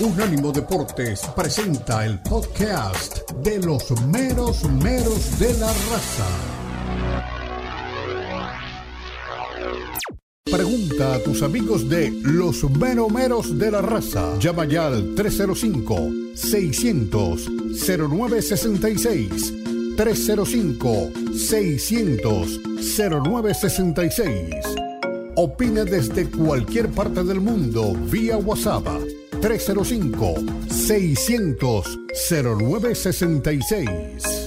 Unánimo Deportes presenta el podcast de los meros meros de la raza. Pregunta a tus amigos de los meros meros de la raza. Llama ya al 305-600-0966. 305-600-0966. Opina desde cualquier parte del mundo vía WhatsApp 305 600 0966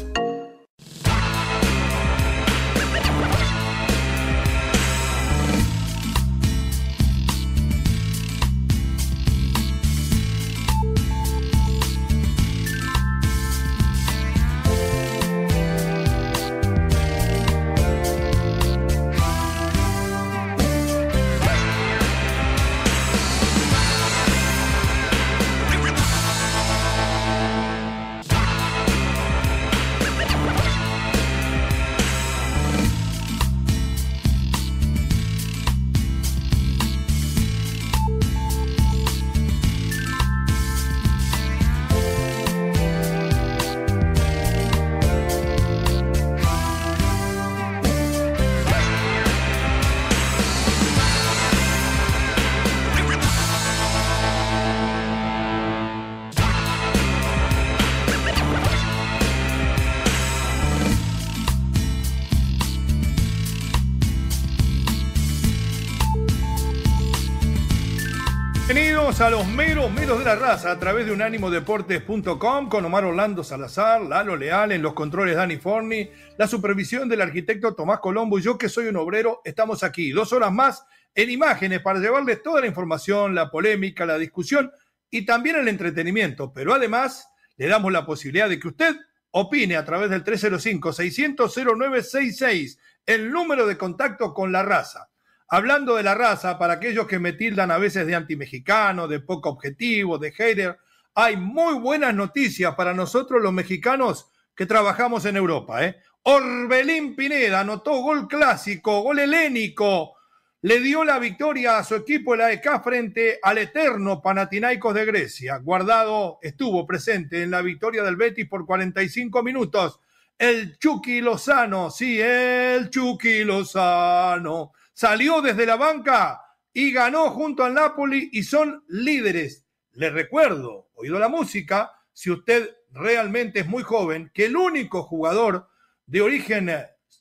305-600-0966. a los meros meros de la raza a través de unánimodeportes.com con Omar Orlando Salazar, Lalo Leal, en los controles Dani Forni, la supervisión del arquitecto Tomás Colombo y yo que soy un obrero, estamos aquí dos horas más en imágenes para llevarles toda la información, la polémica, la discusión y también el entretenimiento. Pero además le damos la posibilidad de que usted opine a través del 305-600-0966, el número de contacto con la raza. Hablando de la raza, para aquellos que me tildan a veces de antimexicano, de poco objetivo, de hater, hay muy buenas noticias para nosotros los mexicanos que trabajamos en Europa. ¿eh? Orbelín Pineda anotó gol clásico, gol helénico, le dio la victoria a su equipo el AEK frente al eterno Panathinaikos de Grecia. Guardado estuvo presente en la victoria del Betis por 45 minutos. El Chucky Lozano, sí, el Chucky Lozano salió desde la banca y ganó junto al Napoli y son líderes. Les recuerdo, oído la música, si usted realmente es muy joven, que el único jugador de origen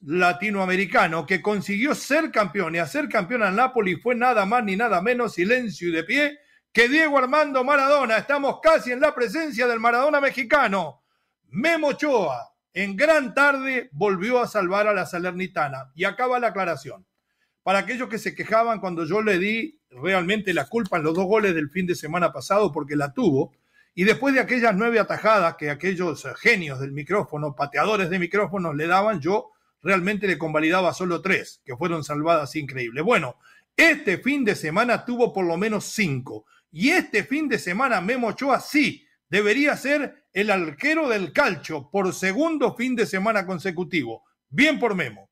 latinoamericano que consiguió ser campeón y hacer campeón al Napoli fue nada más ni nada menos silencio y de pie que Diego Armando Maradona. Estamos casi en la presencia del Maradona mexicano. Memo Ochoa, en gran tarde, volvió a salvar a la Salernitana. Y acaba la aclaración para aquellos que se quejaban cuando yo le di realmente la culpa en los dos goles del fin de semana pasado, porque la tuvo, y después de aquellas nueve atajadas que aquellos genios del micrófono, pateadores de micrófonos le daban, yo realmente le convalidaba solo tres, que fueron salvadas increíbles. Bueno, este fin de semana tuvo por lo menos cinco, y este fin de semana Memo Ochoa sí debería ser el arquero del calcho por segundo fin de semana consecutivo. Bien por Memo.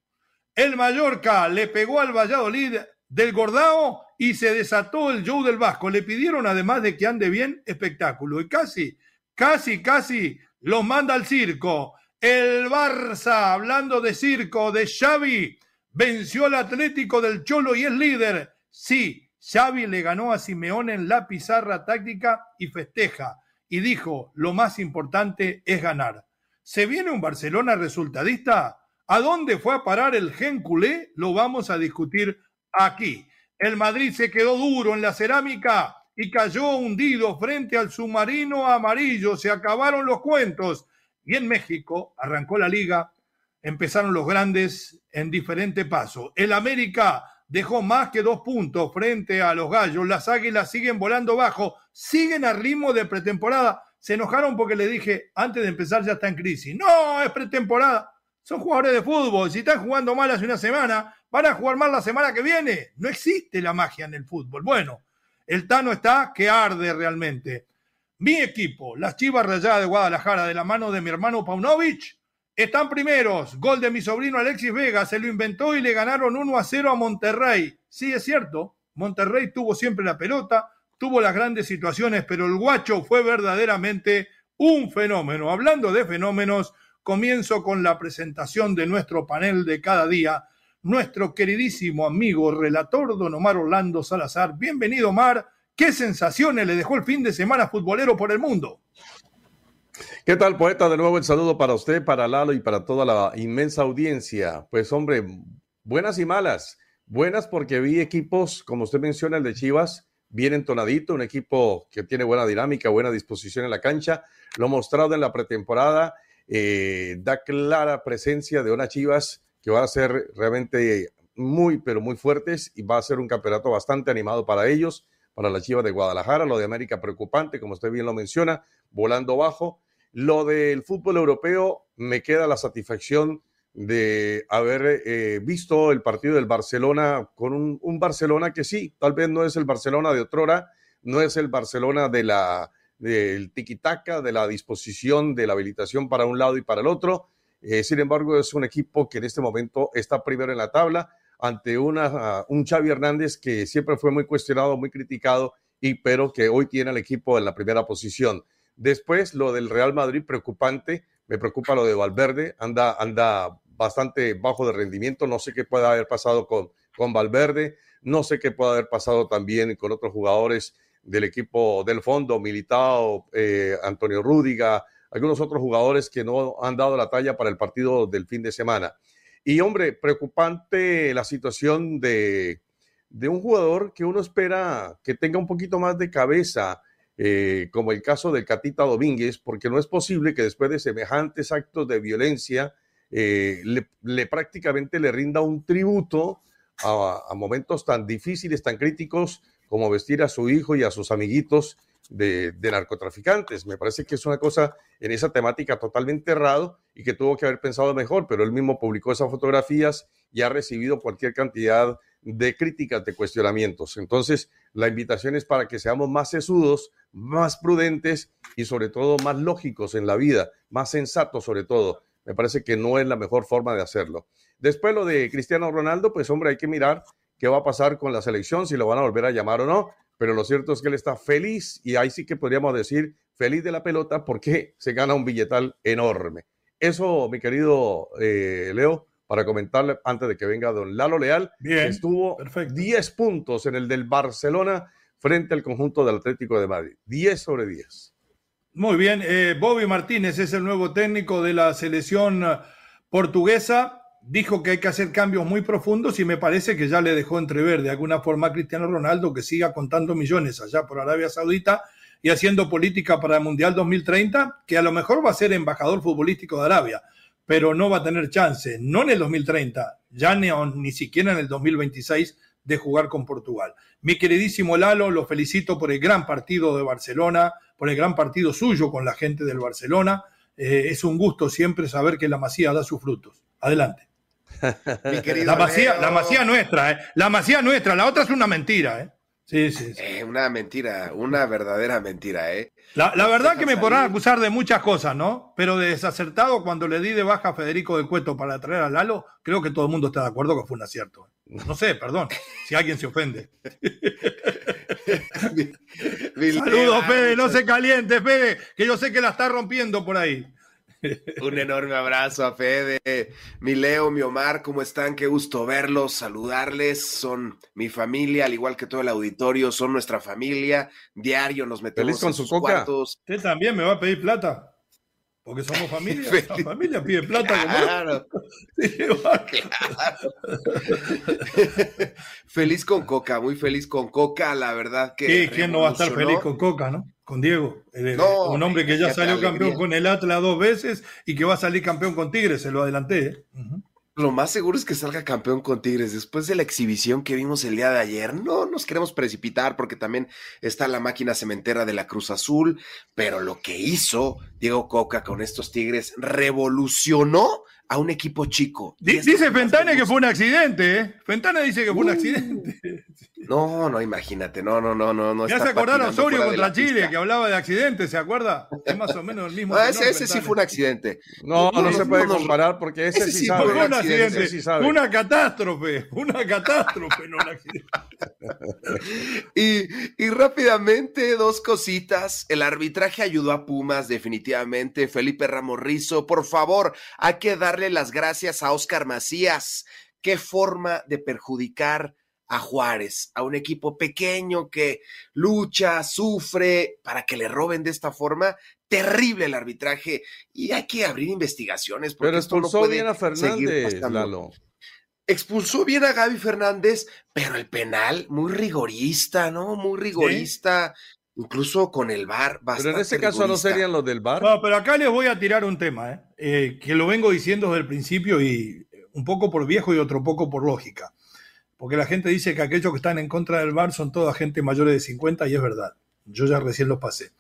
El Mallorca le pegó al Valladolid del Gordao y se desató el show del Vasco. Le pidieron, además de que ande bien, espectáculo. Y casi, casi, casi los manda al circo. El Barça, hablando de circo, de Xavi, venció al Atlético del Cholo y es líder. Sí, Xavi le ganó a Simeone en la pizarra táctica y festeja. Y dijo, lo más importante es ganar. ¿Se viene un Barcelona resultadista? ¿A dónde fue a parar el gen culé? Lo vamos a discutir aquí. El Madrid se quedó duro en la cerámica y cayó hundido frente al submarino amarillo. Se acabaron los cuentos. Y en México arrancó la liga, empezaron los grandes en diferente paso. El América dejó más que dos puntos frente a los gallos. Las águilas siguen volando bajo, siguen a ritmo de pretemporada. Se enojaron porque le dije, antes de empezar ya está en crisis. No, es pretemporada. Son jugadores de fútbol. Si están jugando mal hace una semana, van a jugar mal la semana que viene. No existe la magia en el fútbol. Bueno, el Tano está que arde realmente. Mi equipo, las Chivas Rayadas de Guadalajara, de la mano de mi hermano Paunovic, están primeros. Gol de mi sobrino Alexis Vega, se lo inventó y le ganaron 1 a 0 a Monterrey. Sí, es cierto, Monterrey tuvo siempre la pelota, tuvo las grandes situaciones, pero el guacho fue verdaderamente un fenómeno. Hablando de fenómenos, comienzo con la presentación de nuestro panel de cada día, nuestro queridísimo amigo relator don Omar Orlando Salazar. Bienvenido, Omar. ¿Qué sensaciones le dejó el fin de semana futbolero por el mundo? ¿Qué tal, poeta? De nuevo el saludo para usted, para Lalo y para toda la inmensa audiencia. Pues hombre, buenas y malas. Buenas porque vi equipos, como usted menciona, el de Chivas, bien entonadito, un equipo que tiene buena dinámica, buena disposición en la cancha. Lo mostrado en la pretemporada eh, da clara presencia de unas Chivas que van a ser realmente muy, pero muy fuertes y va a ser un campeonato bastante animado para ellos, para la Chivas de Guadalajara. Lo de América preocupante, como usted bien lo menciona, volando bajo. Lo del fútbol europeo, me queda la satisfacción de haber eh, visto el partido del Barcelona con un, Barcelona que sí, tal vez no es el Barcelona de otrora, no es el Barcelona de la del tiquitaca, de la disposición, de la habilitación para un lado y para el otro. Eh, sin embargo, es un equipo que en este momento está primero en la tabla ante una, un Xavi Hernández que siempre fue muy cuestionado, muy criticado, y pero que hoy tiene al equipo en la primera posición. Después, lo del Real Madrid, preocupante. Me preocupa lo de Valverde. Anda, anda bastante bajo de rendimiento. No sé qué puede haber pasado con, con Valverde. No sé qué puede haber pasado también con otros jugadores del equipo del fondo, Militao, eh, Antonio Rúdiga, algunos otros jugadores que no han dado la talla para el partido del fin de semana. Y hombre, preocupante la situación de, de un jugador que uno espera que tenga un poquito más de cabeza, eh, como el caso de Catita Domínguez, porque no es posible que después de semejantes actos de violencia eh, le, prácticamente le rinda un tributo a, momentos tan difíciles, tan críticos como vestir a su hijo y a sus amiguitos de, narcotraficantes. Me parece que es una cosa en esa temática totalmente errado y que tuvo que haber pensado mejor, pero él mismo publicó esas fotografías y ha recibido cualquier cantidad de críticas, de cuestionamientos. Entonces, la invitación es para que seamos más sesudos, más prudentes y sobre todo más lógicos en la vida, más sensatos sobre todo. Me parece que no es la mejor forma de hacerlo. Después lo de Cristiano Ronaldo, pues hombre, hay que mirar qué va a pasar con la selección, si lo van a volver a llamar o no, pero lo cierto es que él está feliz y ahí sí que podríamos decir feliz de la pelota porque se gana un billetal enorme. Eso, mi querido eh, Leo, para comentarle antes de que venga don Lalo Leal, Bien, estuvo perfecto. 10 puntos en el del Barcelona frente al conjunto del Atlético de Madrid. 10 sobre 10. Muy bien, eh, Bobby Martínez es el nuevo técnico de la selección eh, portuguesa. Dijo que hay que hacer cambios muy profundos y me parece que ya le dejó entrever de alguna forma a Cristiano Ronaldo que siga contando millones allá por Arabia Saudita y haciendo política para el Mundial 2030, que a lo mejor va a ser embajador futbolístico de Arabia pero no va a tener chance, no en el 2030, ya ni, ni siquiera en el 2026 de jugar con Portugal. Mi queridísimo Lalo, lo felicito por el gran partido de Barcelona, por el gran partido suyo con la gente del Barcelona. Eh, es un gusto siempre saber que la Masía da sus frutos. Adelante. la, masía, la masía nuestra, ¿eh? la masía nuestra, la otra es una mentira. ¿eh? Sí, sí. Eh, una mentira, una verdadera mentira, ¿eh? La, verdad que me podrán acusar de muchas cosas, ¿no? Pero de desacertado, cuando le di de baja a Federico de Cueto para traer a Lalo, creo que todo el mundo está de acuerdo que fue un acierto. No sé, perdón, si alguien se ofende. Saludos, Fede, no se caliente, Fede, que yo sé que la está rompiendo por ahí. Un enorme abrazo a Fede, mi Leo, mi Omar, ¿cómo están? Qué gusto verlos, saludarles. Son mi familia, al igual que todo el auditorio, son nuestra familia. Diario nos metemos con en sus cuartos. Usted también me va a pedir plata. Porque somos familia. La familia pide plata. Claro. feliz con Coca, muy feliz con Coca, la verdad que. ¿Quién no va a estar feliz con Coca, no? Con Diego. un hombre que ya salió campeón con el Atlas dos veces y que va a salir campeón con Tigres, se lo adelanté. ¿eh? Lo más seguro es que salga campeón con Tigres. Después de la exhibición que vimos el día de ayer, no nos queremos precipitar porque también está la máquina cementera de la Cruz Azul, pero lo que hizo Diego Coca con estos Tigres revolucionó a un equipo chico. dice Fentane que fue un accidente, ¿eh? Fentane dice que fue un uh. accidente. No, no, imagínate, no, no, no, no. Ya se acordaron Osorio contra Chile, que hablaba de accidentes, ¿se acuerda? Es más o menos el mismo. Ah, ese, sí fue un accidente. No, no, se puede comparar porque ese, sí, sabe. Fue un accidente, una catástrofe, una catástrofe, no un accidente. y, y rápidamente, dos cositas. El arbitraje ayudó a Pumas, definitivamente. Felipe Ramos Rizo, por favor, hay que darle las gracias a Oscar Macías. Qué forma de perjudicar a Juárez, a un equipo pequeño que lucha, sufre, para que le roben de esta forma. Terrible el arbitraje y hay que abrir investigaciones. Pero expulsó bien a Fernández, Lalo. Expulsó bien a Gaby Fernández, pero el penal muy rigorista, ¿no? Muy rigorista. Incluso con el VAR. Pero en este caso no serían los del VAR. No, pero acá les voy a tirar un tema, ¿eh? Eh, que lo vengo diciendo desde el principio y un poco por viejo y otro poco por lógica porque la gente dice que aquellos que están en contra del VAR son toda gente mayores de 50 y es verdad. Yo ya recién lo pasé.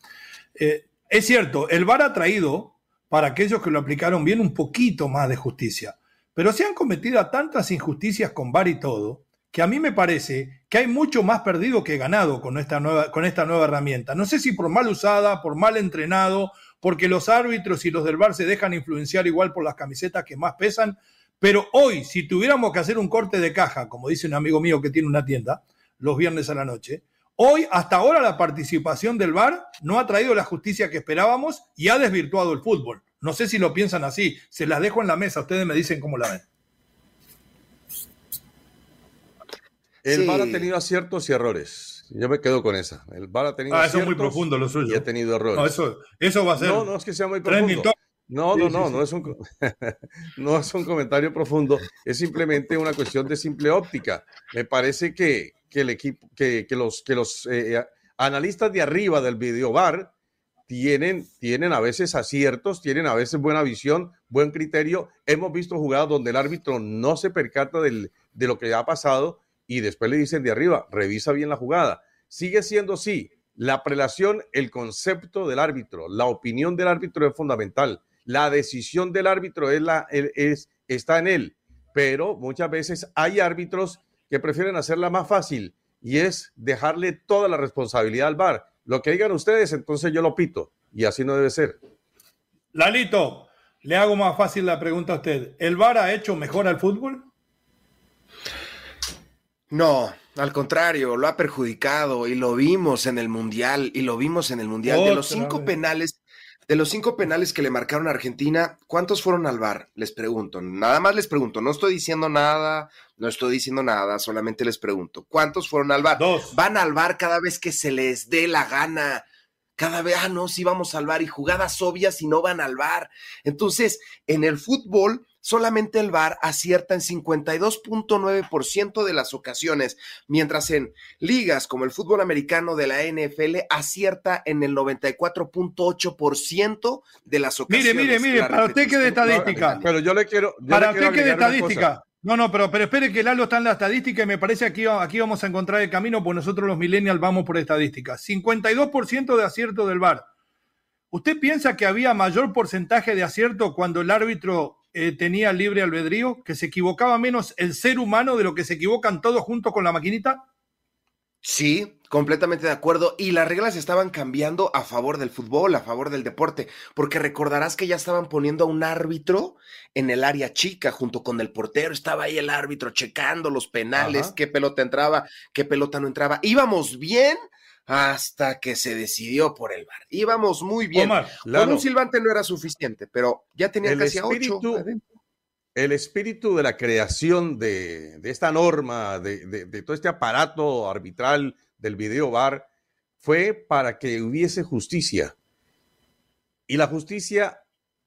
Eh, es cierto, el VAR ha traído para aquellos que lo aplicaron bien un poquito más de justicia, pero se han cometido tantas injusticias con VAR y todo, que a mí me parece que hay mucho más perdido que ganado con esta nueva, con esta nueva herramienta. No sé si por mal usada, por mal entrenado, porque los árbitros y los del VAR se dejan influenciar igual por las camisetas que más pesan, pero hoy, si tuviéramos que hacer un corte de caja, como dice un amigo mío que tiene una tienda, los viernes a la noche, hoy, hasta ahora, la participación del VAR no ha traído la justicia que esperábamos y ha desvirtuado el fútbol. No sé si lo piensan así, se las dejo en la mesa, ustedes me dicen cómo la ven. El VAR ha tenido aciertos y errores. Yo me quedo con esa. El VAR ha tenido ah, eso es muy profundo lo suyo. Y ha tenido errores. No, eso, eso va a ser. No, no es que sea muy profundo. No, no, no, no es, un, no es un comentario profundo, es simplemente una cuestión de simple óptica. Me parece que, el equipo, que, los, que los eh, analistas de arriba del videobar tienen, tienen a veces aciertos, tienen a veces buena visión, buen criterio. Hemos visto jugadas donde el árbitro no se percata de lo que ha pasado y después le dicen de arriba, revisa bien la jugada. Sigue siendo así. La prelación, el concepto del árbitro, la opinión del árbitro es fundamental la decisión del árbitro es la, es, está en él, pero muchas veces hay árbitros que prefieren hacerla más fácil y es dejarle toda la responsabilidad al VAR. Lo que digan ustedes, entonces yo lo pito y así no debe ser. Lalito, le hago más fácil la pregunta a usted. ¿El VAR ha hecho mejor al fútbol? No, al contrario, lo ha perjudicado y lo vimos en el Mundial y lo vimos en el Mundial. de los cinco penales de los cinco penales que le marcaron a Argentina, ¿cuántos fueron al bar? Les pregunto. Nada más les pregunto. No estoy diciendo nada, no estoy diciendo nada, solamente les pregunto. ¿Cuántos fueron al bar? Dos. Van al bar cada vez que se les dé la gana. Cada vez, ah, no, sí vamos al bar y jugadas obvias y no van al bar. Entonces, en el fútbol, solamente el VAR acierta en 52.9% de las ocasiones, mientras en ligas como el fútbol americano de la NFL acierta en el 94.8% de las ocasiones. Mire, mire, mire, para usted que de estadística. Pero yo le quiero. para usted que de estadística. No, no, pero, pero espere que Lalo está en la estadística y me parece que aquí, aquí vamos a encontrar el camino, pues nosotros los millennials vamos por estadística. 52% de acierto del VAR. ¿Usted piensa que había mayor porcentaje de acierto cuando el árbitro eh, tenía libre albedrío, que se equivocaba menos el ser humano de lo que se equivocan todos junto con la maquinita? Sí, completamente de acuerdo. Y las reglas estaban cambiando a favor del fútbol, a favor del deporte, porque recordarás que ya estaban poniendo a un árbitro en el área chica junto con el portero. Estaba ahí el árbitro checando los penales, qué pelota entraba, qué pelota no entraba. Íbamos bien hasta que se decidió por el bar. Íbamos muy bien. Con un silbante no era suficiente, pero ya tenía casi ocho. El espíritu de la creación de, esta norma, de, todo este aparato arbitral del video bar, fue para que hubiese justicia. Y la justicia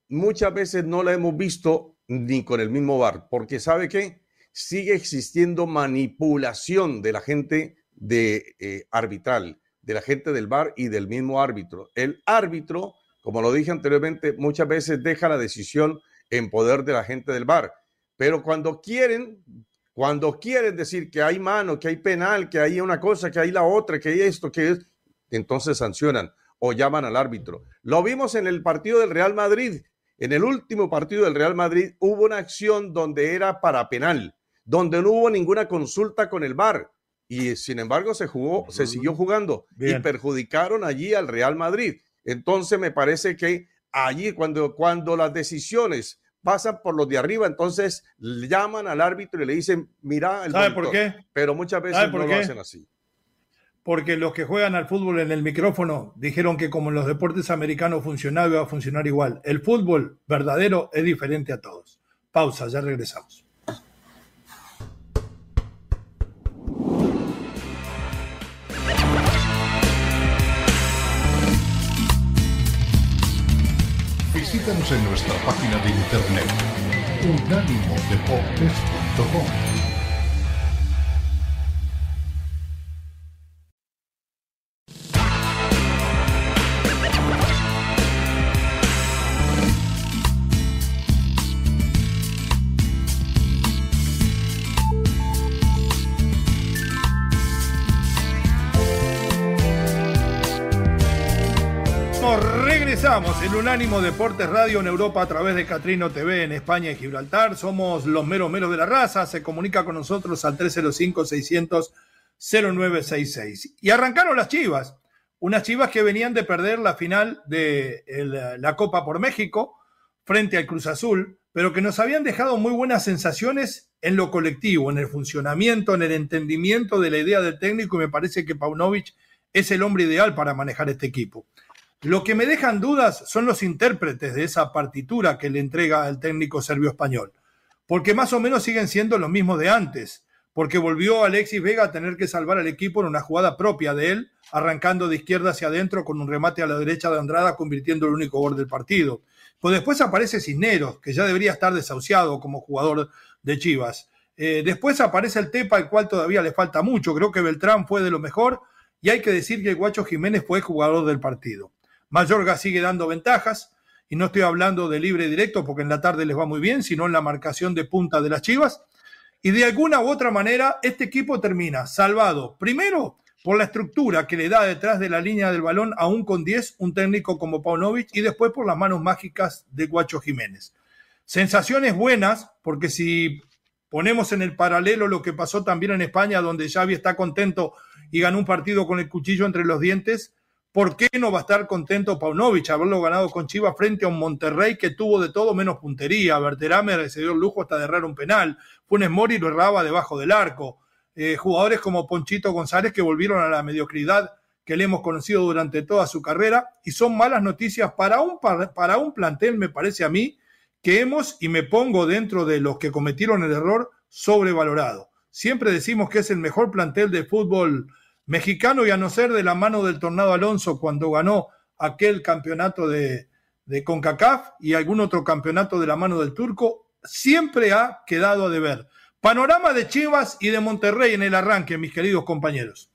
muchas veces no la hemos visto ni con el mismo bar, porque ¿sabe qué? Sigue existiendo manipulación de la gente de eh, arbitral de la gente del bar y del mismo árbitro. El árbitro, como lo dije anteriormente, muchas veces deja la decisión en poder de la gente del bar. Pero cuando quieren, cuando quieren decir que hay mano, que hay penal, que hay una cosa, que hay la otra, que hay esto, que es, entonces sancionan o llaman al árbitro. Lo vimos en el partido del Real Madrid. En el último partido del Real Madrid hubo una acción donde era para penal, donde no hubo ninguna consulta con el VAR y sin embargo se jugó, se siguió jugando y perjudicaron allí al Real Madrid. Entonces me parece que allí cuando, cuando las decisiones pasan por los de arriba, entonces llaman al árbitro y le dicen, mira el ¿Sabe por qué? Pero muchas veces no lo hacen así. Porque los que juegan al fútbol en el micrófono dijeron que como en los deportes americanos funcionaba, iba a funcionar igual. El fútbol verdadero es diferente a todos. Pausa, ya regresamos. Visítanos en nuestra página de internet unánimodeportes.com. Estamos en Unánimo Deportes Radio en Europa a través de Catrino TV en España y Gibraltar. Somos los meros meros de la raza. Se comunica con nosotros al 305-600-0966. Y arrancaron las chivas. Unas chivas que venían de perder la final de la Copa por México frente al Cruz Azul, pero que nos habían dejado muy buenas sensaciones en lo colectivo, en el funcionamiento, en el entendimiento de la idea del técnico. Y me parece que Paunovic es el hombre ideal para manejar este equipo. Lo que me dejan dudas son los intérpretes de esa partitura que le entrega el técnico serbio-español, porque más o menos siguen siendo los mismos de antes, porque volvió Alexis Vega a tener que salvar al equipo en una jugada propia de él, arrancando de izquierda hacia adentro con un remate a la derecha de Andrada, convirtiendo el único gol del partido. Pues después aparece Cisneros, que ya debería estar desahuciado como jugador de Chivas. Eh, después aparece el Tepa, al cual todavía le falta mucho. Creo que Beltrán fue de lo mejor y hay que decir que Guacho Jiménez fue jugador del partido. Mayorga sigue dando ventajas, y no estoy hablando de libre directo porque en la tarde les va muy bien, sino en la marcación de punta de las Chivas. Y de alguna u otra manera, este equipo termina salvado, primero por la estructura que le da detrás de la línea del balón, aún con 10, un técnico como Paunovic, y después por las manos mágicas de Guacho Jiménez. Sensaciones buenas, porque si ponemos en el paralelo lo que pasó también en España, donde Xavi está contento y ganó un partido con el cuchillo entre los dientes, ¿Por qué no va a estar contento Paunovic haberlo ganado con Chivas frente a un Monterrey que tuvo de todo menos puntería? Berterame dio el lujo hasta de errar un penal. Funes Mori lo erraba debajo del arco. Eh, jugadores como Ponchito González que volvieron a la mediocridad que le hemos conocido durante toda su carrera y son malas noticias para un, para un plantel, me parece a mí, que hemos, y me pongo dentro de los que cometieron el error, sobrevalorado. Siempre decimos que es el mejor plantel de fútbol mexicano y a no ser de la mano del Tornado Alonso cuando ganó aquel campeonato de, CONCACAF y algún otro campeonato de la mano del turco, siempre ha quedado a deber. Panorama de Chivas y de Monterrey en el arranque, mis queridos compañeros.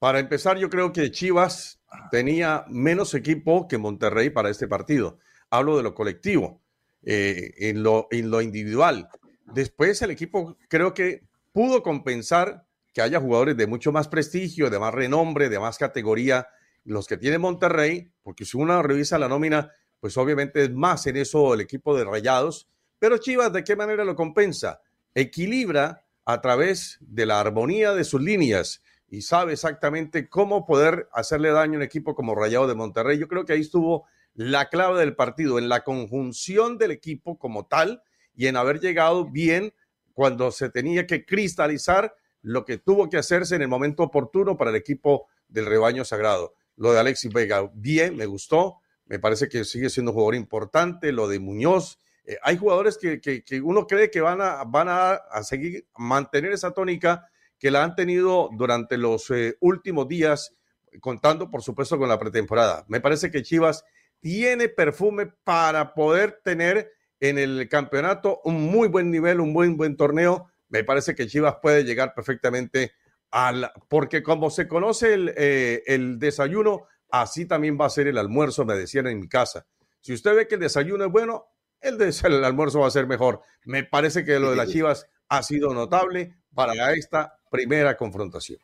Para empezar, yo creo que Chivas tenía menos equipo que Monterrey para este partido. Hablo de lo colectivo. Eh, en, lo, en lo individual. Después el equipo creo que pudo compensar que haya jugadores de mucho más prestigio, de más renombre, de más categoría, los que tiene Monterrey, porque si uno revisa la nómina, pues obviamente es más en eso el equipo de Rayados, pero Chivas de qué manera lo compensa? Equilibra a través de la armonía de sus líneas y sabe exactamente cómo poder hacerle daño a un equipo como Rayado de Monterrey. Yo creo que ahí estuvo la clave del partido, en la conjunción del equipo como tal y en haber llegado bien cuando se tenía que cristalizar lo que tuvo que hacerse en el momento oportuno para el equipo del rebaño sagrado. Lo de Alexis Vega, bien, me gustó, me parece que sigue siendo un jugador importante, lo de Muñoz. Eh, hay jugadores que, uno cree que van a, van a, seguir, mantener esa tónica que la han tenido durante los eh, últimos días, contando por supuesto con la pretemporada. Me parece que Chivas tiene perfume para poder tener en el campeonato un muy buen nivel, un buen buen torneo. Me parece que Chivas puede llegar perfectamente al, porque como se conoce el, eh, el desayuno, así también va a ser el almuerzo, me decían en mi casa. Si usted ve que el desayuno es bueno, el, el almuerzo va a ser mejor. Me parece que lo de las Chivas ha sido notable para esta primera confrontación.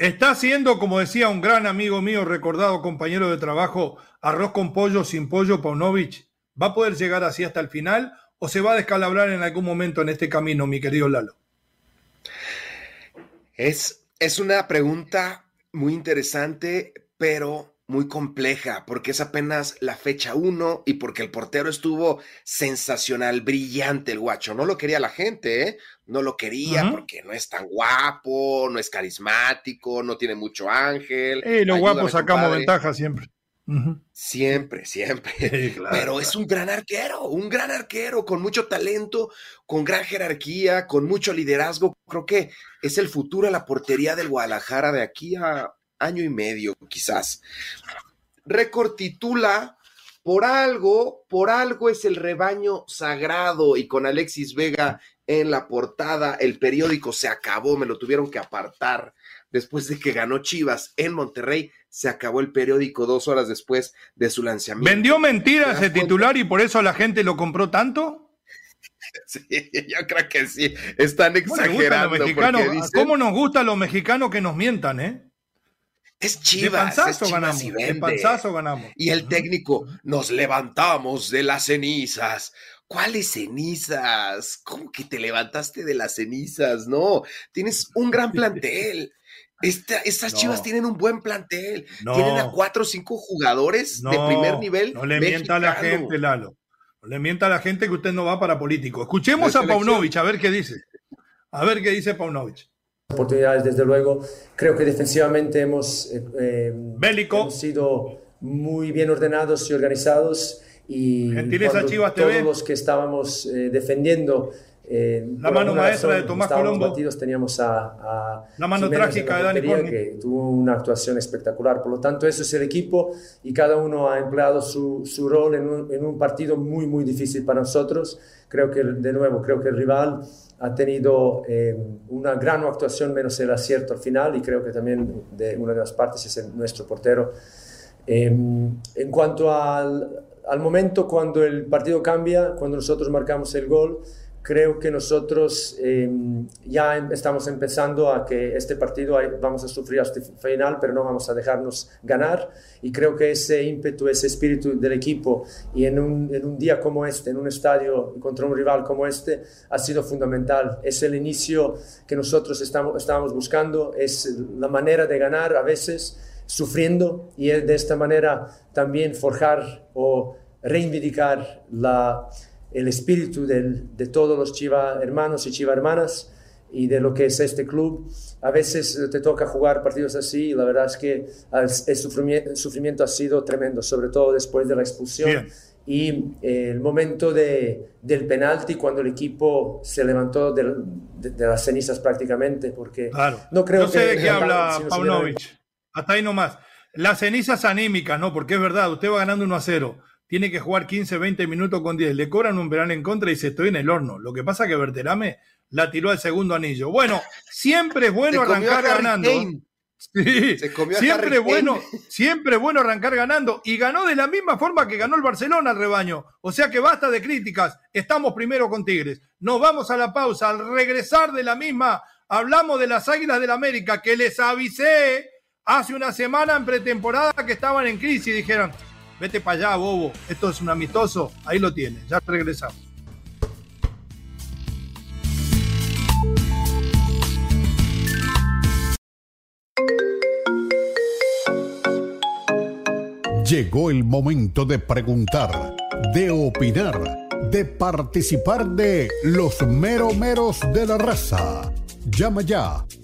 Está haciendo, como decía un gran amigo mío, recordado compañero de trabajo, arroz con pollo sin pollo, Paunovic. ¿Va a poder llegar así hasta el final o se va a descalabrar en algún momento en este camino, mi querido Lalo? Es, es una pregunta muy interesante, pero muy compleja, porque es apenas la fecha uno y porque el portero estuvo sensacional, brillante el guacho. No lo quería la gente, ¿eh? No lo quería porque no es tan guapo, no es carismático, no tiene mucho ángel. Eh, los guapos sacamos ventaja siempre. Siempre, siempre. Pero es un gran arquero, un gran arquero con mucho talento, con gran jerarquía, con mucho liderazgo. Creo que es el futuro de la portería del Guadalajara de aquí a año y medio, quizás. Récord titula por algo, por algo es el rebaño sagrado y con Alexis Vega en la portada, el periódico se acabó, me lo tuvieron que apartar después de que ganó Chivas en Monterrey, se acabó el periódico dos horas después de su lanzamiento. ¿Vendió mentiras ese titular y por eso la gente lo compró tanto? Sí, yo creo que sí, están exagerando. ¿Cómo nos gusta a los mexicanos que nos mientan, eh? Es Chivas. De panzazo ganamos. Y de panzazo ganamos. Y el técnico, nos levantamos de las cenizas. ¿Cuáles cenizas? ¿Cómo que te levantaste de las cenizas? No, tienes un gran plantel. estas chivas tienen un buen plantel. Tienen a cuatro o cinco jugadores de primer nivel. No le mienta a la gente, Lalo. No le mienta a la gente que usted no va para político. Escuchemos a Paunovic, a ver qué dice. A ver qué dice Paunovic oportunidades, desde luego. Creo que defensivamente hemos, eh, eh, hemos sido muy bien ordenados y organizados. Y todos los que estábamos eh, defendiendo la mano maestra de Tomás Colombo. Batidos, teníamos a, la mano trágica de Dani que tuvo una actuación espectacular. Por lo tanto, eso es el equipo y cada uno ha empleado su, su rol en un, en un, partido muy, muy difícil para nosotros. Creo que, de nuevo, creo que el rival ha tenido eh, una gran actuación menos el acierto al final y creo que también de una de las partes es nuestro portero. Eh, en cuanto al, al momento cuando el partido cambia, cuando nosotros marcamos el gol, creo que nosotros em, ya em, estamos empezando a que este partido vamos a sufrir hasta el final, pero no vamos a dejarnos ganar. Y creo que ese ímpetu, ese espíritu del equipo y en un, en un día como este, en un estadio contra un rival como este, ha sido fundamental. Es el inicio que nosotros estamos, estábamos buscando, es la manera de ganar a veces sufriendo y de esta manera también forjar o reivindicar la el espíritu de todos los Chiva hermanos y Chiva hermanas y de lo que es este club. A veces te toca jugar partidos así y la verdad es que el sufrimiento, ha sido tremendo, sobre todo después de la expulsión. Y eh, el momento de, del penalti, cuando el equipo se levantó de, las cenizas prácticamente, porque no creo sé de qué habla Paunovic. Hasta ahí nomás. Las cenizas anímicas, ¿no? Porque es verdad, usted va ganando 1 a 0 tiene que jugar 15, 20 minutos con 10. Le cobran un verano en contra y se estoy en el horno. Lo que pasa es que Berterame la tiró al segundo anillo. Bueno, siempre es bueno arrancar ganando. Sí, siempre es bueno, siempre bueno arrancar ganando. Y ganó de la misma forma que ganó el Barcelona al rebaño. O sea que basta de críticas. Estamos primero con Tigres. Nos vamos a la pausa. Al regresar de la misma, hablamos de las Águilas del América, que les avisé hace una semana en pretemporada que estaban en crisis. Dijeron, Vete para allá, bobo. Esto es un amistoso. Ahí lo tienes. Ya regresamos. Llegó el momento de preguntar, de opinar, de participar de los meromeros de la raza. Llama ya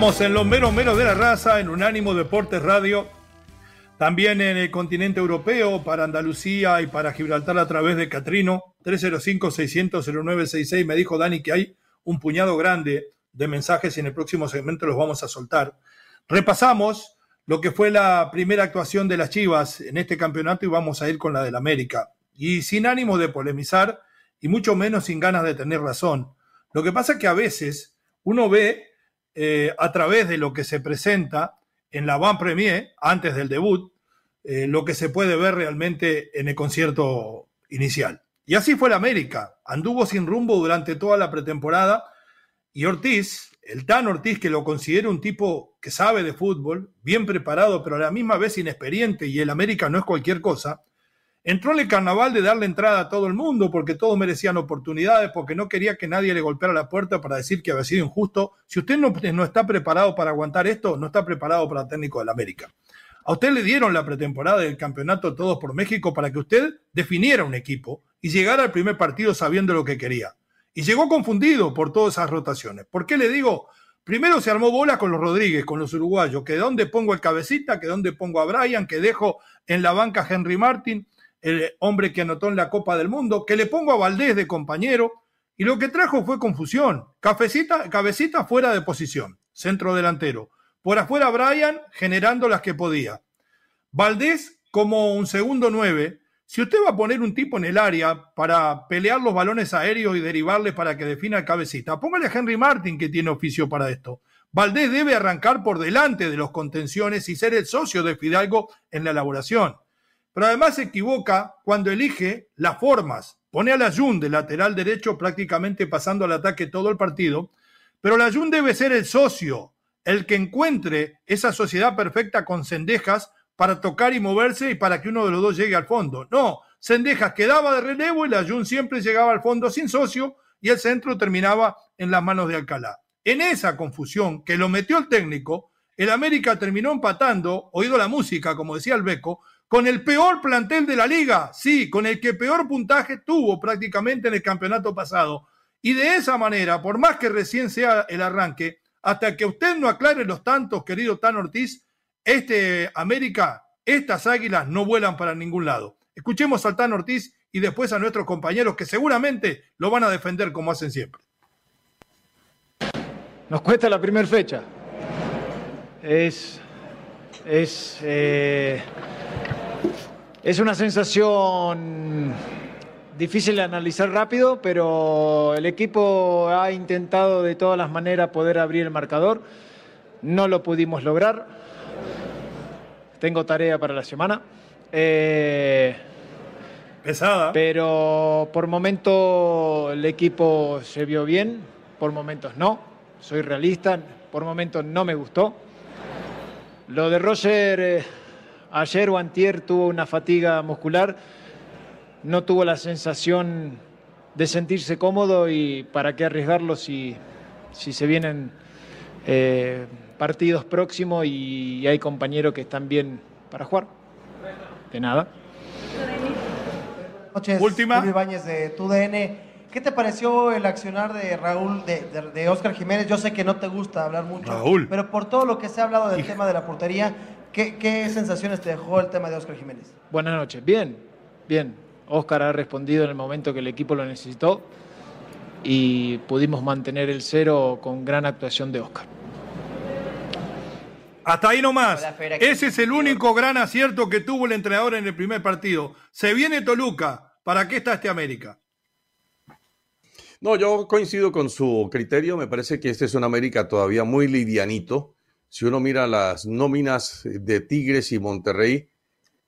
Estamos en los meros meros de la raza, en Unánimo Deportes Radio, también en el continente europeo, para Andalucía y para Gibraltar a través de Catrino, 305-600-0966. Me dijo Dani que hay un puñado grande de mensajes y en el próximo segmento los vamos a soltar. Repasamos lo que fue la primera actuación de las Chivas en este campeonato y vamos a ir con la del América. Y sin ánimo de polemizar y mucho menos sin ganas de tener razón. Lo que pasa es que a veces uno ve eh, a través de lo que se presenta en la Van Premier antes del debut, eh, lo que se puede ver realmente en el concierto inicial. Y así fue la América. Anduvo sin rumbo durante toda la pretemporada y Ortiz, el tan Ortiz que lo considera un tipo que sabe de fútbol, bien preparado, pero a la misma vez inexperiente, y el América no es cualquier cosa, entró en el carnaval de darle entrada a todo el mundo porque todos merecían oportunidades, porque no quería que nadie le golpeara la puerta para decir que había sido injusto. Si usted no, está preparado para aguantar esto, no está preparado para técnico del América. A usted le dieron la pretemporada del campeonato Todos por México para que usted definiera un equipo y llegara al primer partido sabiendo lo que quería. Y llegó confundido por todas esas rotaciones. ¿Por qué le digo? Primero se armó bola con los Rodríguez, con los uruguayos, que dónde pongo el cabecita, que dónde pongo a Brian, que dejo en la banca a Henry Martin, el hombre que anotó en la Copa del Mundo, que le pongo a Valdés de compañero, y lo que trajo fue confusión. Cafecita, cabecita fuera de posición, centro delantero. Por afuera Brian generando las que podía. Valdés como un segundo nueve, si usted va a poner un tipo en el área para pelear los balones aéreos y derivarles para que defina el cabecita, póngale a Henry Martin que tiene oficio para esto. Valdés debe arrancar por delante de los contenciones y ser el socio de Fidalgo en la elaboración. Pero además se equivoca cuando elige las formas. Pone a la Jun de lateral derecho prácticamente pasando al ataque todo el partido. Pero la Jun debe ser el socio, el que encuentre esa sociedad perfecta con Cendejas para tocar y moverse y para que uno de los dos llegue al fondo. No, Sendejas quedaba de relevo y la Jun siempre llegaba al fondo sin socio y el centro terminaba en las manos de Alcalá. En esa confusión que lo metió el técnico, el América terminó empatando, oído la música, como decía el Beco, con el peor plantel de la liga, sí, con el que peor puntaje tuvo prácticamente en el campeonato pasado. Y de esa manera, por más que recién sea el arranque, hasta que usted no aclare los tantos, querido Tan Ortiz, este América, estas águilas no vuelan para ningún lado. Escuchemos al Tan Ortiz y después a nuestros compañeros que seguramente lo van a defender como hacen siempre. Nos cuesta la primera fecha. Es, es, eh, es una sensación difícil de analizar rápido, pero el equipo ha intentado de todas las maneras poder abrir el marcador. No lo pudimos lograr tengo tarea para la semana. Eh, Pesada. Pero por momentos el equipo se vio bien, por momentos no. Soy realista, por momentos no me gustó. Lo de Roger eh, ayer o antier tuvo una fatiga muscular, no tuvo la sensación de sentirse cómodo y para qué arriesgarlo si, si se vienen eh, partidos próximos y hay compañeros que están bien para jugar. De nada. Noches, Última. Ibáñez de TUDN. ¿Qué te pareció el accionar de Raúl, de, de, Oscar Jiménez? Yo sé que no te gusta hablar mucho, Raúl. pero por todo lo que se ha hablado del tema de la portería, ¿qué, ¿qué, sensaciones te dejó el tema de Oscar Jiménez? Buenas noches. Bien, bien. Oscar ha respondido en el momento que el equipo lo necesitó y pudimos mantener el cero con gran actuación de Oscar. Hasta ahí nomás. Ese es el único gran acierto que tuvo el entrenador en el primer partido. Se viene Toluca. ¿Para qué está este América? No, yo coincido con su criterio. Me parece que este es un América todavía muy livianito. Si uno mira las nóminas de Tigres y Monterrey,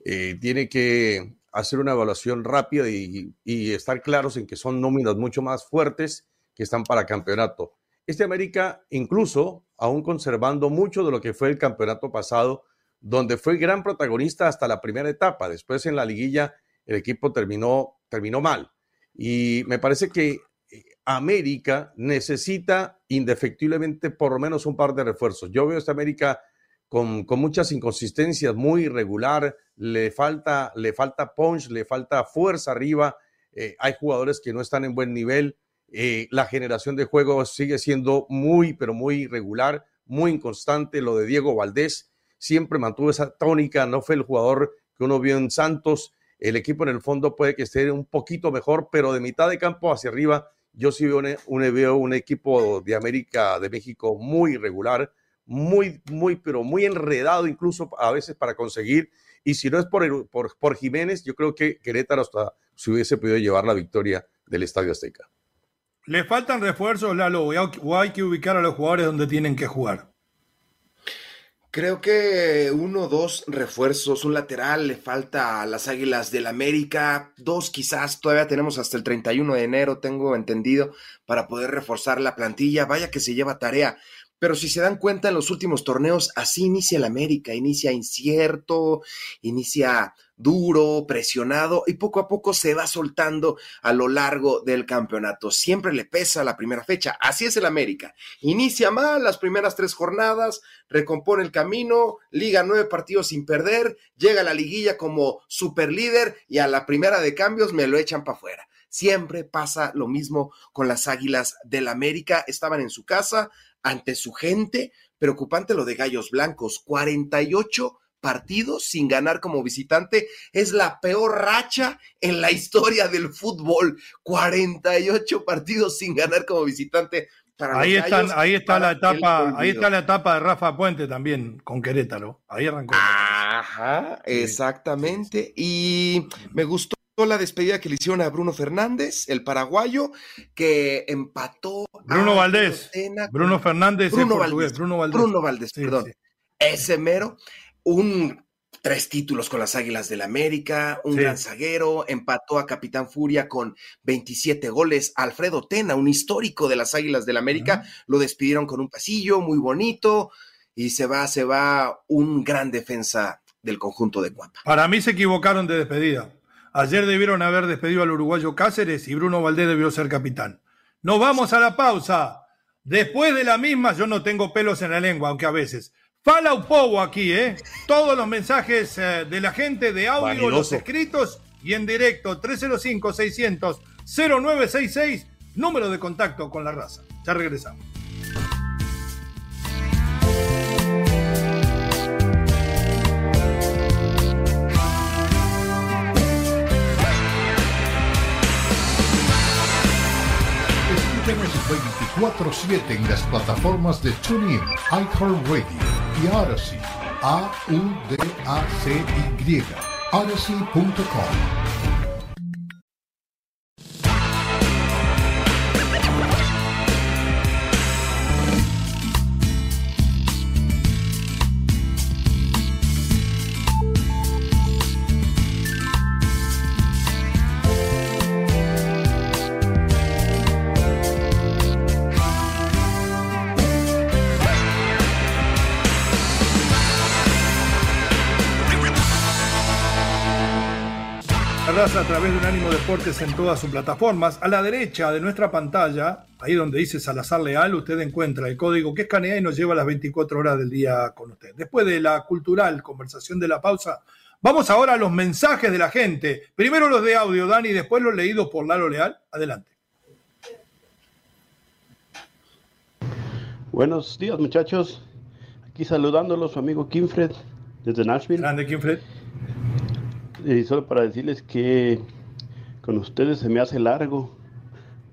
eh, tiene que hacer una evaluación rápida y, y estar claros en que son nóminas mucho más fuertes que están para campeonato. Este América, incluso aún conservando mucho de lo que fue el campeonato pasado, donde fue gran protagonista hasta la primera etapa. Después en la liguilla el equipo terminó, terminó mal. Y me parece que América necesita indefectiblemente por lo menos un par de refuerzos. Yo veo esta América con, muchas inconsistencias, muy irregular, le falta, le falta punch, le falta fuerza arriba, eh, hay jugadores que no están en buen nivel, eh, la generación de juego sigue siendo muy, pero muy irregular, muy inconstante. Lo de Diego Valdés siempre mantuvo esa tónica, no fue el jugador que uno vio en Santos. El equipo en el fondo puede que esté un poquito mejor, pero de mitad de campo hacia arriba yo sí veo un, veo un equipo de América, de México muy irregular, muy, muy, pero muy enredado incluso a veces para conseguir. Y si no es por, por, por Jiménez, yo creo que Querétaro hasta se hubiese podido llevar la victoria del Estadio Azteca. ¿Le faltan refuerzos, Lalo? ¿O hay que ubicar a los jugadores donde tienen que jugar? Creo que uno, dos refuerzos, un lateral le falta a las Águilas del América, dos quizás, todavía tenemos hasta el 31 de enero, tengo entendido, para poder reforzar la plantilla. Vaya que se lleva tarea. Pero si se dan cuenta en los últimos torneos, así inicia el América, inicia incierto, inicia duro, presionado y poco a poco se va soltando a lo largo del campeonato. Siempre le pesa la primera fecha. Así es el América. Inicia mal las primeras tres jornadas, recompone el camino, liga nueve partidos sin perder, llega a la liguilla como superlíder y a la primera de cambios me lo echan para afuera. Siempre pasa lo mismo con las Águilas del América. Estaban en su casa, ante su gente. Preocupante lo de Gallos Blancos, 48 partidos sin ganar como visitante. Es la peor racha en la historia del fútbol. 48 partidos sin ganar como visitante. Para ahí, están, ahí está la etapa, ahí está la etapa de Rafa Puente también con Querétaro. Ahí arrancó. Ajá, exactamente. Y me gustó la despedida que le hicieron a Bruno Fernández, el paraguayo, que empató. Bruno Valdés. Bruno Fernández, Bruno Valdés. Bruno Valdés. Bruno Valdés, perdón. Ese mero, un tres títulos con las Águilas del América, un gran zaguero, empató a Capitán Furia con 27 goles. Alfredo Tena, un histórico de las Águilas del América, lo despidieron con un pasillo muy bonito y se va, se va un gran defensa del conjunto de Cuapa. Para mí se equivocaron de despedida. Ayer debieron haber despedido al uruguayo Cáceres y Bruno Valdés debió ser capitán. Nos vamos a la pausa. Después de la misma, yo no tengo pelos en la lengua, aunque a veces. Fala un poco aquí, ¿eh? Todos los mensajes eh, de la gente de audio, los escritos y en directo, 305-600-0966, número de contacto con la raza. Ya regresamos. Escúchanos 24-7 en las plataformas de TuneIn, iHeartRadio y Odyssey. A-U-D-A-C-Y. Odyssey.com. a través de Unánimo Deportes en todas sus plataformas. A la derecha de nuestra pantalla, ahí donde dice Salazar Leal, usted encuentra el código que escanea y nos lleva las 24 horas del día con usted. Después de la cultural conversación de la pausa, vamos ahora a los mensajes de la gente. Primero los de audio, Dani, y después los leídos por Lalo Leal. Adelante. Buenos días, muchachos. Aquí saludándolos, su amigo Kimfred, desde Nashville. Grande, Kimfred. Y solo para decirles que con ustedes se me hace largo.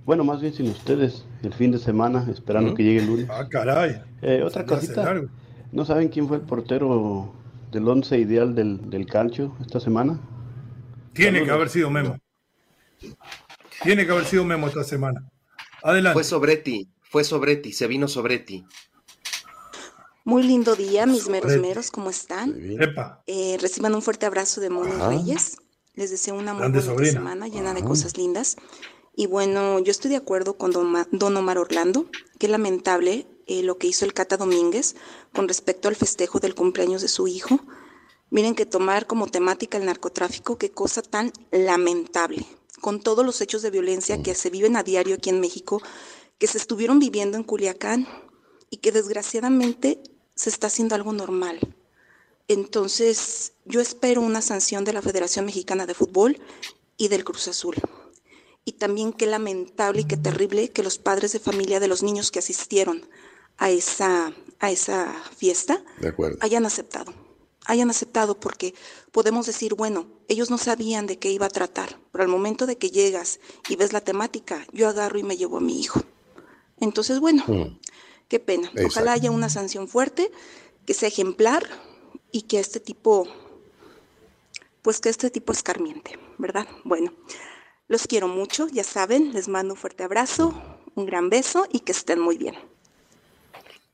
Bueno, más bien sin ustedes, el fin de semana, esperando que llegue el lunes. Ah, caray. Eh, otra cosita. ¿No saben quién fue el portero del once ideal del, del cancho esta semana? Tiene que haber sido Memo. Tiene que haber sido Memo esta semana. Adelante. Fue Sobretti, fue Sobretti, se vino Sobretti. Muy lindo día, mis meros meros, ¿cómo están? Eh, reciban un fuerte abrazo de Moni Reyes. Les deseo una muy buena semana llena de cosas lindas. Y bueno, yo estoy de acuerdo con don, Omar Orlando. Qué lamentable eh, lo que hizo el Cata Domínguez con respecto al festejo del cumpleaños de su hijo. Miren que tomar como temática el narcotráfico, qué cosa tan lamentable. Con todos los hechos de violencia que se viven a diario aquí en México, que se estuvieron viviendo en Culiacán y que desgraciadamente se está haciendo algo normal. Entonces, yo espero una sanción de la Federación Mexicana de Fútbol y del Cruz Azul. Y también qué lamentable y qué terrible que los padres de familia de los niños que asistieron a esa, a esa fiesta hayan aceptado. hayan aceptado porque podemos decir, bueno, ellos no sabían de qué iba a tratar, pero al momento de que llegas y ves la temática, yo agarro y me llevo a mi hijo. Entonces, bueno, mm. Qué pena. Ojalá haya una sanción fuerte, que sea ejemplar y que este tipo, pues que este tipo escarmiente, ¿verdad? Bueno, los quiero mucho, ya saben, les mando un fuerte abrazo, un gran beso y que estén muy bien.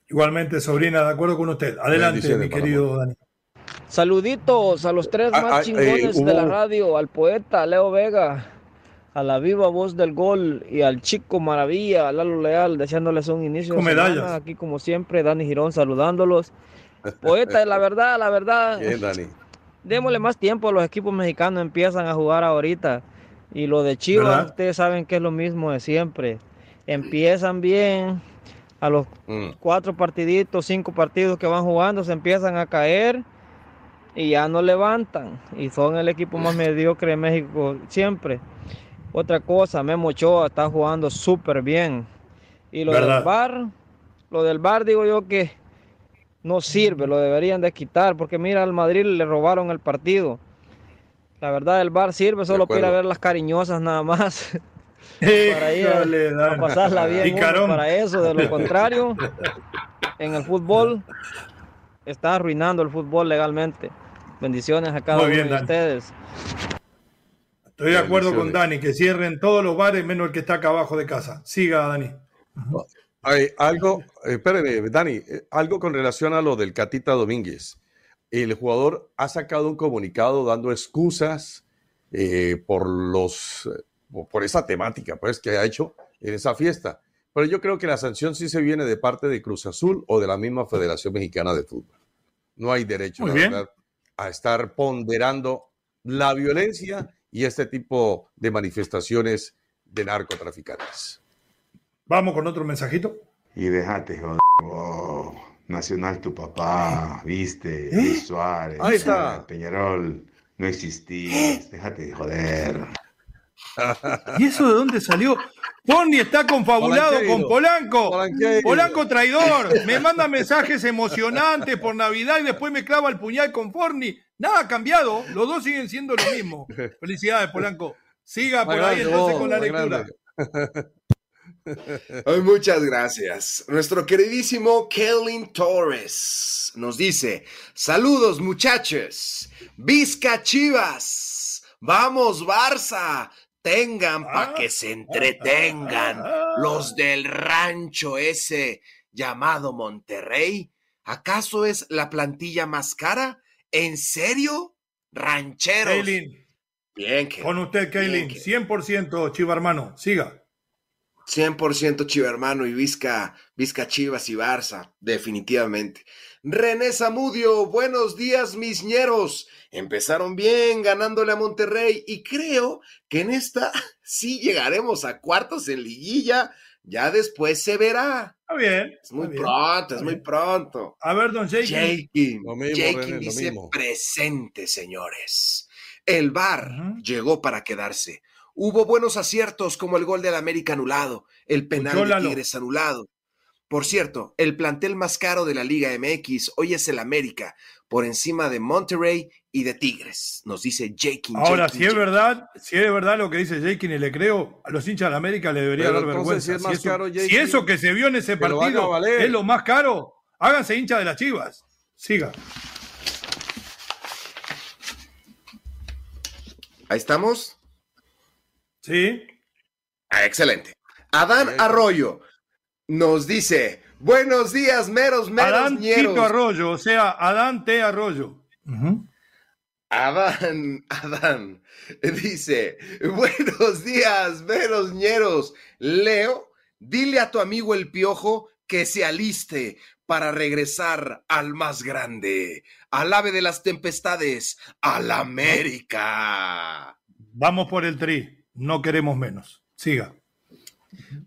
Igualmente, sobrina, de acuerdo con usted. Adelante, mi querido Dani. Saluditos a los tres ah, más ah, chingones de la eh, radio, al poeta Leo Vega, a la viva voz del gol y al chico maravilla, Lalo Leal, deseándoles un inicio de semana. Aquí como siempre, Dani Girón saludándolos. Poeta, la verdad, la verdad. Bien, Dani. Démosle más tiempo, los equipos mexicanos empiezan a jugar ahorita. Y lo de Chivas, ustedes saben que es lo mismo de siempre. Empiezan bien, a los mm. cuatro partiditos, cinco partidos que van jugando, se empiezan a caer y ya no levantan. Y son el equipo más mediocre de México siempre. Otra cosa, Memo Ochoa está jugando súper bien. Y lo del bar, lo del bar digo yo que no sirve, lo deberían de quitar, porque mira, al Madrid le robaron el partido. La verdad, el bar sirve solo para ver las cariñosas nada más. para ir a, pasarla bien para eso, de lo contrario, en el fútbol está arruinando el fútbol legalmente. Bendiciones a cada uno de ustedes. Estoy de acuerdo con Dani, que cierren todos los bares menos el que está acá abajo de casa. Siga, Dani. Hay algo, espérame, Dani, eh, algo con relación a lo del Catita Domínguez. El jugador ha sacado un comunicado dando excusas eh, por los por esa temática pues que ha hecho en esa fiesta. Pero yo creo que la sanción sí se viene de parte de Cruz Azul o de la misma Federación Mexicana de Fútbol. No hay derecho, a estar ponderando la violencia y este tipo de manifestaciones de narcotraficantes. Vamos con otro mensajito. Y déjate, joder. Oh, nacional tu papá, viste, ¿Eh? Luis Suárez, Ahí está. Peñarol, no existís, déjate de joder. ¿Y eso de dónde salió? Forni está confabulado con Polanco. Polanco traidor. Me manda mensajes emocionantes por Navidad y después me clava el puñal con Forni. Nada ha cambiado. Los dos siguen siendo lo mismo. Felicidades, Polanco. Siga por ahí entonces con la lectura. muchas gracias. Nuestro queridísimo Kellen Torres nos dice: Saludos, muchachos. Vizca Chivas. Vamos, Barça tengan para que se entretengan los del rancho ese llamado Monterrey. ¿Acaso es la plantilla más cara? ¿En serio? Rancheros. Kaylin. Bien, que, Con usted, Kaylin. 100% Chiva hermano. Siga. 100% Chiva hermano y Vizca, Vizca Chivas y Barça. Definitivamente. René Zamudio, buenos días, mis ñeros. Empezaron bien ganándole a Monterrey y creo que en esta sí llegaremos a cuartos en liguilla. Ya después se verá. Está bien. Es muy pronto, es muy pronto. A ver, don Jake. Jake dice presente, señores. El bar llegó para quedarse. Hubo buenos aciertos como el gol del América anulado, el penal de Tigres anulado. Por cierto, el plantel más caro de la Liga MX hoy es el América, por encima de Monterrey y de Tigres, nos dice Jakin. Ahora, si es verdad, si es verdad lo que dice Jakin y le creo, a los hinchas de América le debería dar vergüenza. Si, eso, que se vio en ese partido es lo más caro, háganse hincha de las chivas. Siga. Ahí estamos. Sí. Ah, excelente. Adán Arroyo nos dice, buenos días, meros, meros, Adán Tito Arroyo, o sea, Adán T. Arroyo. Adán, Adán, dice, buenos días, meros, ñeros. Leo, dile a tu amigo el piojo que se aliste para regresar al más grande, al ave de las tempestades, al América. Vamos por el tri, no queremos menos. Siga.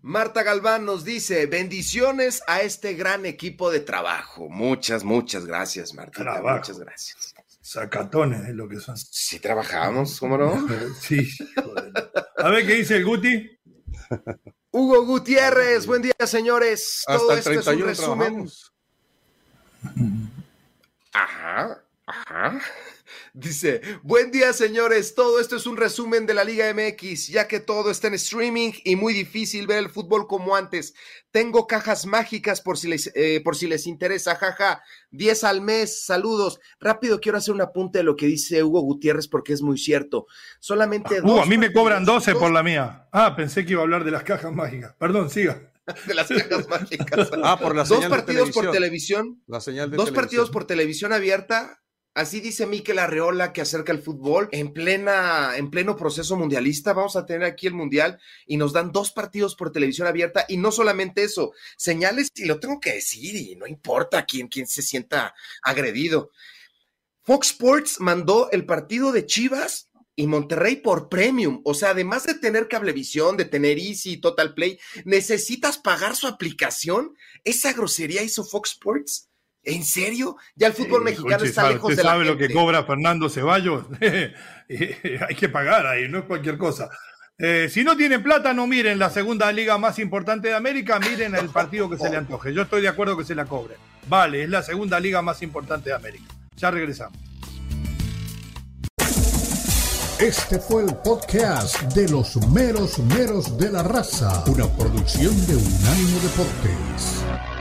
Marta Galván nos dice, bendiciones a este gran equipo de trabajo. Muchas, muchas gracias, Marta. Muchas gracias. Sacatones es lo que son. Sí, trabajamos, ¿cómo no? sí. A ver qué dice el Guti. Hugo Gutiérrez, buen día, señores. Todo esto es un resumen. Ajá. Ajá. Dice, buen día señores, todo esto es un resumen de la Liga MX, ya que todo está en streaming y muy difícil ver el fútbol como antes. Tengo cajas mágicas por si les, eh, por si les interesa, jaja, 10 al mes, saludos. Rápido quiero hacer un apunte de lo que dice Hugo Gutiérrez porque es muy cierto. Solamente... Uh, a mí me cobran 12 por la mía. Ah, pensé que iba a hablar de las cajas mágicas. Perdón, siga. de las cajas mágicas. Ah, por la Dos partidos por televisión. La señal de Dos partidos por televisión abierta Así dice Miquel Arreola que acerca el fútbol en plena, en pleno proceso mundialista. Vamos a tener aquí el mundial y nos dan dos partidos por televisión abierta y no solamente eso, señales y lo tengo que decir y no importa quién, quién se sienta agredido. Fox Sports mandó el partido de Chivas y Monterrey por premium. O sea, además de tener cablevisión, de tener Easy, Total Play, necesitas pagar su aplicación. Esa grosería hizo Fox Sports. ¿En serio? Ya el fútbol mexicano está lejos de la sabe lo que cobra Fernando Ceballos? Hay que pagar ahí, no es cualquier cosa. Eh, si no tienen plata, no miren la segunda liga más importante de América, miren el partido que se le antoje. Yo estoy de acuerdo que se la cobre. Vale, es la segunda liga más importante de América. Ya regresamos. Este fue el podcast de los meros meros de la raza, una producción de Unánimo Deportes.